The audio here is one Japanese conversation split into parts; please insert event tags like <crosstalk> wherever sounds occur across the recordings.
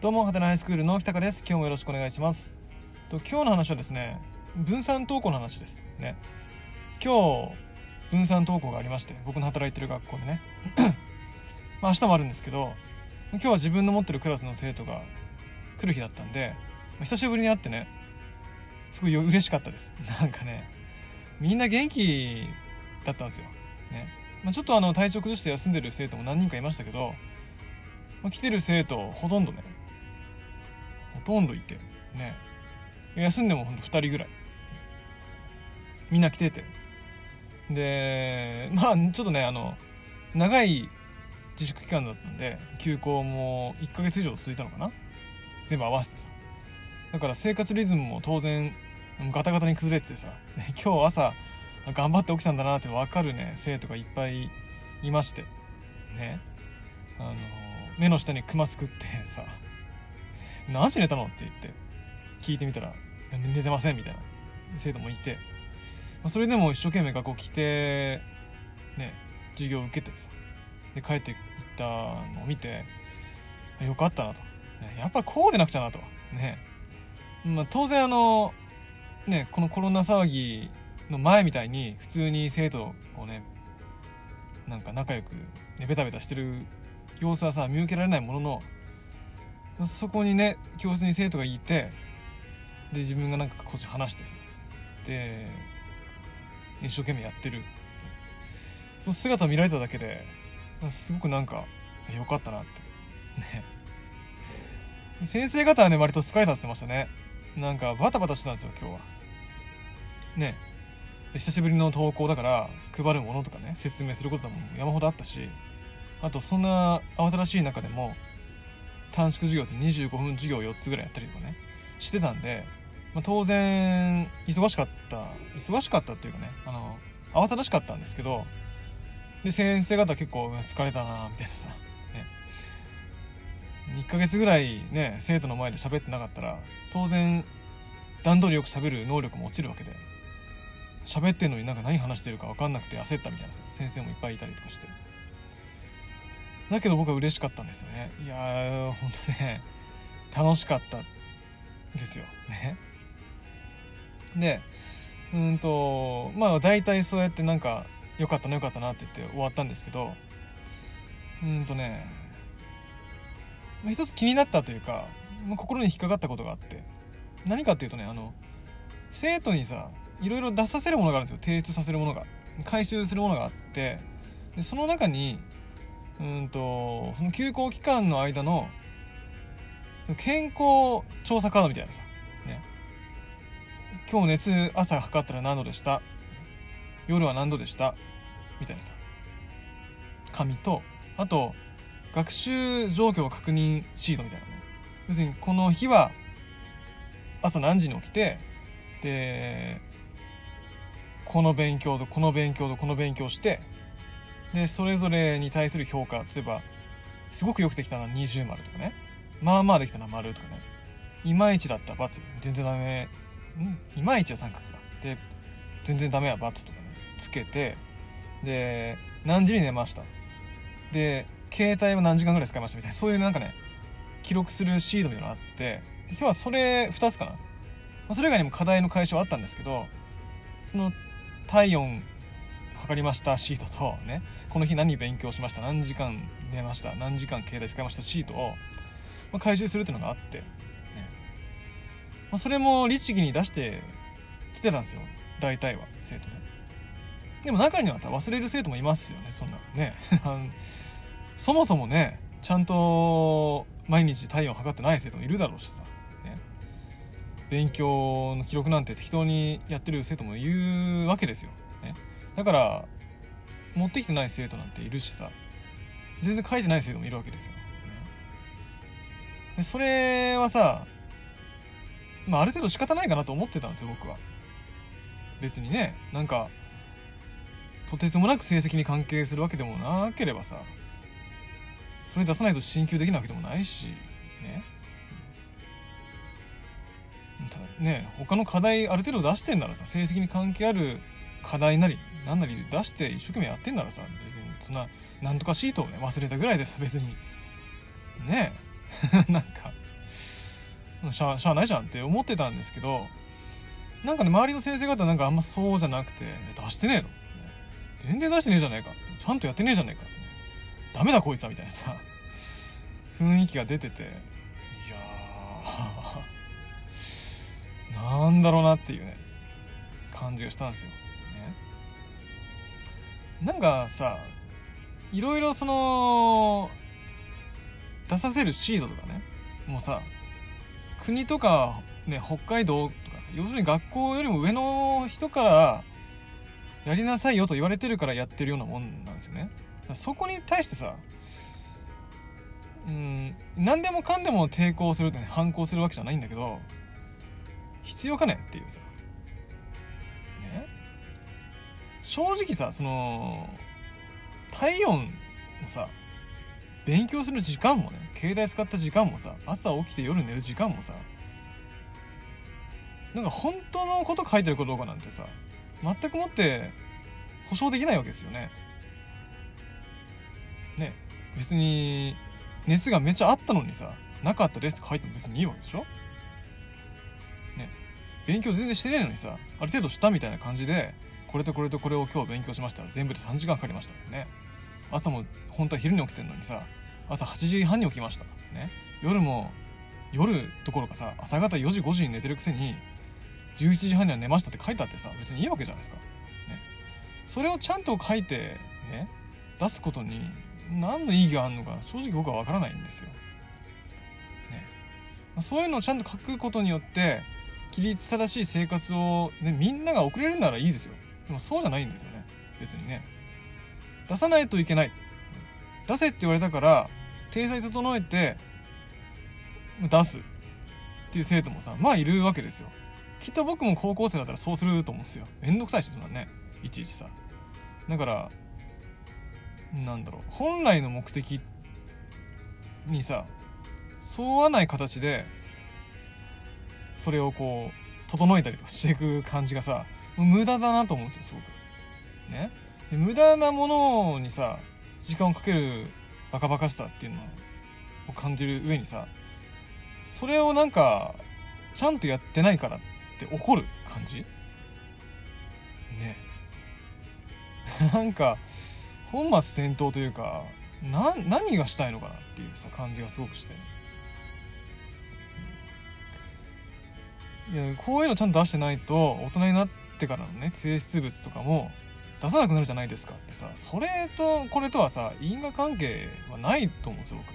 どうもハテナハイスクールの北高です。今日もよろしくお願いします。と今日の話はですね分散登校の話です。ね。今日分散登校がありまして僕の働いてる学校でね。まあ明日もあるんですけど今日は自分の持ってるクラスの生徒が来る日だったんで久しぶりに会ってねすごい嬉しかったです。<laughs> なんかねみんな元気だったんですよ、ね。まあ、ちょっとあの体調崩して休んでる生徒も何人かいましたけど、まあ、来てる生徒ほとんどねほとんどいてね。休んでもほんと2人ぐらい。みんな来てて。でまあちょっとねあの長い自粛期間だったんで休校も1ヶ月以上続いたのかな。全部合わせてさ。だから生活リズムも当然ガタガタに崩れててさ。今日朝頑張って起きたんだなって分かるね生徒がいっぱいいまして。ね。あの目の下にクマ作ってさ「何時寝たの?」って言って聞いてみたら「寝てません」みたいな生徒もいて、まあ、それでも一生懸命学校来てね授業を受けてさで帰っていったのを見てよかったなと。やっぱこうでなくちゃなと。ね。まあ当然あのねこのコロナ騒ぎの前みたいに普通に生徒をねなんか仲良く、ね、ベタベタしてる様子はさ見受けられないもののそこにね教室に生徒がいてで自分がなんかこっち話してさで一生懸命やってる。その姿見られただけですごくなんか良かったなって。ね。先生方はね割と疲れたって言ってましたね。なんかバタバタしてたんですよ今日は。ね。久しぶりの投稿だから配るものとかね説明することも山ほどあったしあとそんな慌ただしい中でも短縮授業って25分授業4つぐらいやったりとかねしてたんで、まあ、当然忙しかった忙しかったっていうかねあの慌ただしかったんですけどで先生方結構疲れたなみたいなさ、ね、1ヶ月ぐらいね生徒の前で喋ってなかったら当然段取りよく喋る能力も落ちるわけで喋ってんのになんか何話してるか分かんなくて焦ったみたいなさ先生もいっぱいいたりとかして。だけど僕は嬉しかったんですよね。いやーほんとね楽しかったですよ。ね。でうんとまあ大体そうやってなんかよかったなよかったなって言って終わったんですけどうんとね一つ気になったというか心に引っかかったことがあって何かっていうとねあの生徒にさいろいろ出させるものがあるんですよ。提出させるものが。回収するものがあってでその中にうんとその休校期間の間の健康調査カードみたいなさ、ね、今日熱朝測ったら何度でした？夜は何度でした？みたいなさ。紙とあと学習状況確認シートみたいなの要するにこの日は朝何時に起きてでこの勉強とこの勉強とこの勉強してでそれぞれに対する評価例えばすごくよくできたのは20丸とかね。まあまあできたのは丸とかね。いまいちだった。ら×全然ダメ。いまいちは三角か。で全然ダメは×とかね。つけてで何時に寝ました？で携帯は何時間ぐらい使いました？みたいな。そういうなんかね記録するシートみたいなのがあって今日はそれ2つかな。それ以外にも課題の解消はあったんですけどその体温測りましたシートとねこの日何勉強しました何時間寝ました何時間携帯使いましたシートを、ま、回収するっていうのがあって、ね。まあ、それも律儀に出してきてたんですよ大体は生徒ね。でも中には忘れる生徒もいますよねそんなね。<laughs> そもそもねちゃんと毎日体温測ってない生徒もいるだろうしさ、ね、勉強の記録なんて適当にやってる生徒もいるわけですよ、ね、だから持ってきてない生徒なんているしさ。全然書いてない生徒もいるわけですよ、ね、でそれはさまあある程度仕方ないかなと思ってたんですよ僕は。別にね。なんかとてつもなく成績に関係するわけでもなければさ。それ出さないと進級できないわけでもないしね。ね他の課題ある程度出してんならさ成績に関係ある課題なり何なり出して一生懸命やってんならさ別にそんななんとかシートをね忘れたぐらいでさ別に。ねえ。<laughs> なんかしゃしゃあないじゃんって思ってたんですけどなんかね周りの先生方なんかあんまそうじゃなくて出してねえの。全然出してねえじゃねえか。ちゃんとやってねえじゃねえか。ダメだこいつはみたいなさ雰囲気が出てていやー。なんだろうなっていうね感じがしたんですよ、なんかさいろいろその出させるシードとかね。もうさ国とか、ね、北海道とかさ要するに学校よりも上の人からやりなさいよと言われてるからやってるようなもんなんですよね。そこに対してさうん何でもかんでも抵抗するって、ね、反抗するわけじゃないんだけど必要かねっていうさ。正直さその体温もさ勉強する時間もね携帯使った時間もさ朝起きて夜寝る時間もさなんか本当のこと書いてるかどうかなんてさ全くもって保証できないわけですよね。ね別に熱がめちゃあったのにさなかったですって書いても別にいいわけでしょ？ね勉強全然してないのにさある程度したみたいな感じでこれとこれとこれを今日勉強しました。全部で3時間かかりましたね。朝も本当は昼に起きてるのにさ朝8時半に起きましたね。夜も夜どころかさ朝方4時5時に寝てるくせに11時半には寝ましたって書いてあってさ別にいいわけじゃないですか、ね、それをちゃんと書いてね出すことに何の意義があるのか正直僕は分からないんですよ、ね、そういうのをちゃんと書くことによって規律正しい生活を、ね、みんなが送れるならいいですよ。でもそうじゃないんですよね。別にね。出さないといけない。出せって言われたから体裁整えて出す。っていう生徒もさまあいるわけですよ。きっと僕も高校生だったらそうすると思うんですよ。めんどくさいしそんなね。いちいちさ。だからなんだろう。本来の目的にさ沿わない形でそれをこう整えたりとかしていく感じがさ無駄だなと思うんですよすごく。ね。で無駄なものにさ時間をかけるバカバカしさっていうのを感じる上にさそれをなんかちゃんとやってないからって怒る感じ？ね。<laughs> なんか本末転倒というかな何がしたいのかなっていうさ感じがすごくして。いやこういうのちゃんと出してないと大人になっててからのね提出物とかも出さなくなるじゃないですかってさそれとこれとはさ因果関係はないと思うんです僕。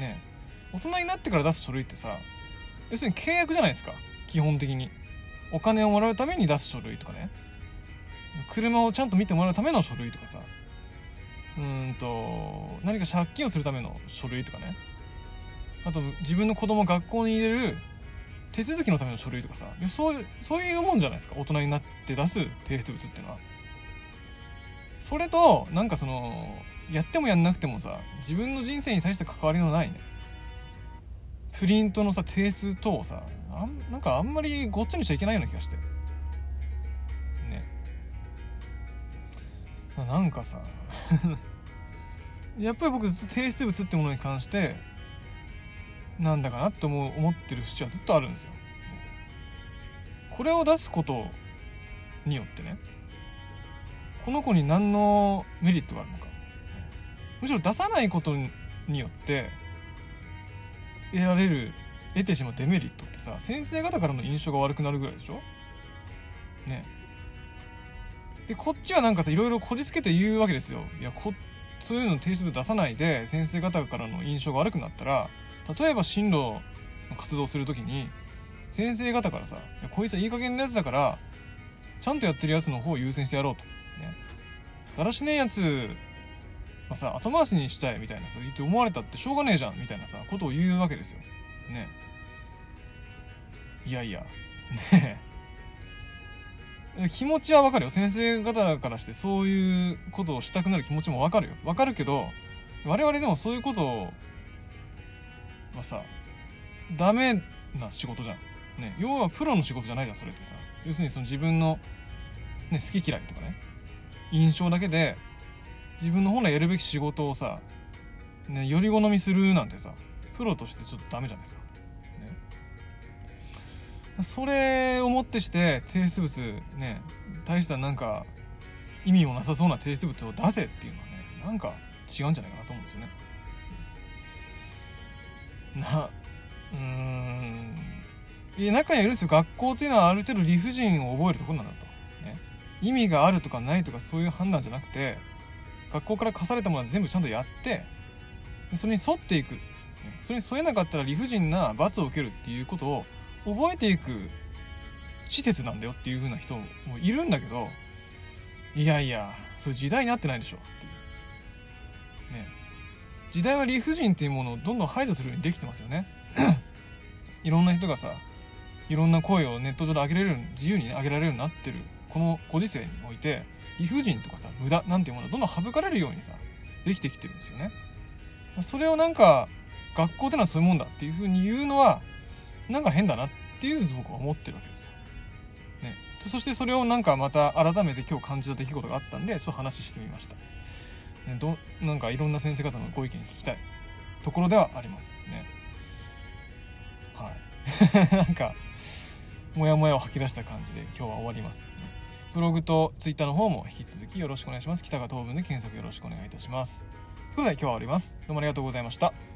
ね。大人になってから出す書類ってさ要するに契約じゃないですか。基本的に。お金をもらうために出す書類とかね。車をちゃんと見てもらうための書類とかさ。うんと何か借金をするための書類とかね。あと自分の子供を学校に入れる手続きのための書類とかさ。そういうそういうもんじゃないですか。大人になって出す提出物っていうのは。それとなんかそのやってもやんなくてもさ自分の人生に対して関わりのないね。プリントのさ提出等をさあんなんかあんまりごっちゃにしちゃいけないような気がして。ね。なんかさ。<laughs> やっぱり僕提出物ってものに関してなんだかなって思う思ってる節はずっとあるんですよ。これを出すことによってねこの子に何のメリットがあるのか。むしろ出さないことによって得られる得てしまうデメリットってさ先生方からの印象が悪くなるぐらいでしょ。ね。でこっちはなんかさいろいろこじつけて言うわけですよ。いやこそういうの提出部出さないで先生方からの印象が悪くなったら例えば進路の活動する時に先生方からさ「こいつはいい加減なやつだからちゃんとやってるやつの方を優先してやろう」と。ね。だらしねえやつはさ後回しにしちゃえみたいなさ言って思われたってしょうがねえじゃんみたいなさことを言うわけですよ。ね。いやいや <laughs> ね気持ちはわかるよ先生方からしてそういうことをしたくなる気持ちもわかるよわかるけど我々でもそういうことをはさダメな仕事じゃん、ね、要はプロの仕事じゃないじゃんそれってさ。要するにその自分の、ね、好き嫌いとかね。印象だけで自分の本来やるべき仕事をさ、ね、より好みするなんてさプロとしてちょっとダメじゃないですか、ね、それをもってして提出物ね大したなんか意味もなさそうな提出物を出せっていうのはねなんか違うんじゃないかなと思うんですよね。なうーん。いや中にはいるんですよ学校っていうのはある程度理不尽を覚えるところなんだと、ね、意味があるとかないとかそういう判断じゃなくて学校から課されたものは全部ちゃんとやってそれに沿っていく、それに沿えなかったら理不尽な罰を受けるっていうことを覚えていく施設なんだよっていう風な人もいるんだけどいやいやそういう時代になってないでしょっていう。ね。時代は理不尽っていうものをどんどん排除するようにできてますよね <clears throat> いろんな人がさいろんな声をネット上で上げられる自由に、上げられるようになってるこのご時世において理不尽とかさ無駄なんていうものはどんどん省かれるようにさできてきてるんですよねそれをなんか学校ってのはそういうもんだっていうふうに言うのはなんか変だなっていう僕は思ってるわけですよ。ね、そしてそれをなんかまた改めて今日感じた出来事があったんでちょっと話してみました。ね、どなんかいろんな先生方のご意見聞きたいところではありますね。はい。<laughs> なんかモヤモヤを吐き出した感じで今日は終わります、ブログとツイッターの方も引き続きよろしくお願いします。北が東文で検索よろしくお願いいたします。ということで今日は終わります。どうもありがとうございました。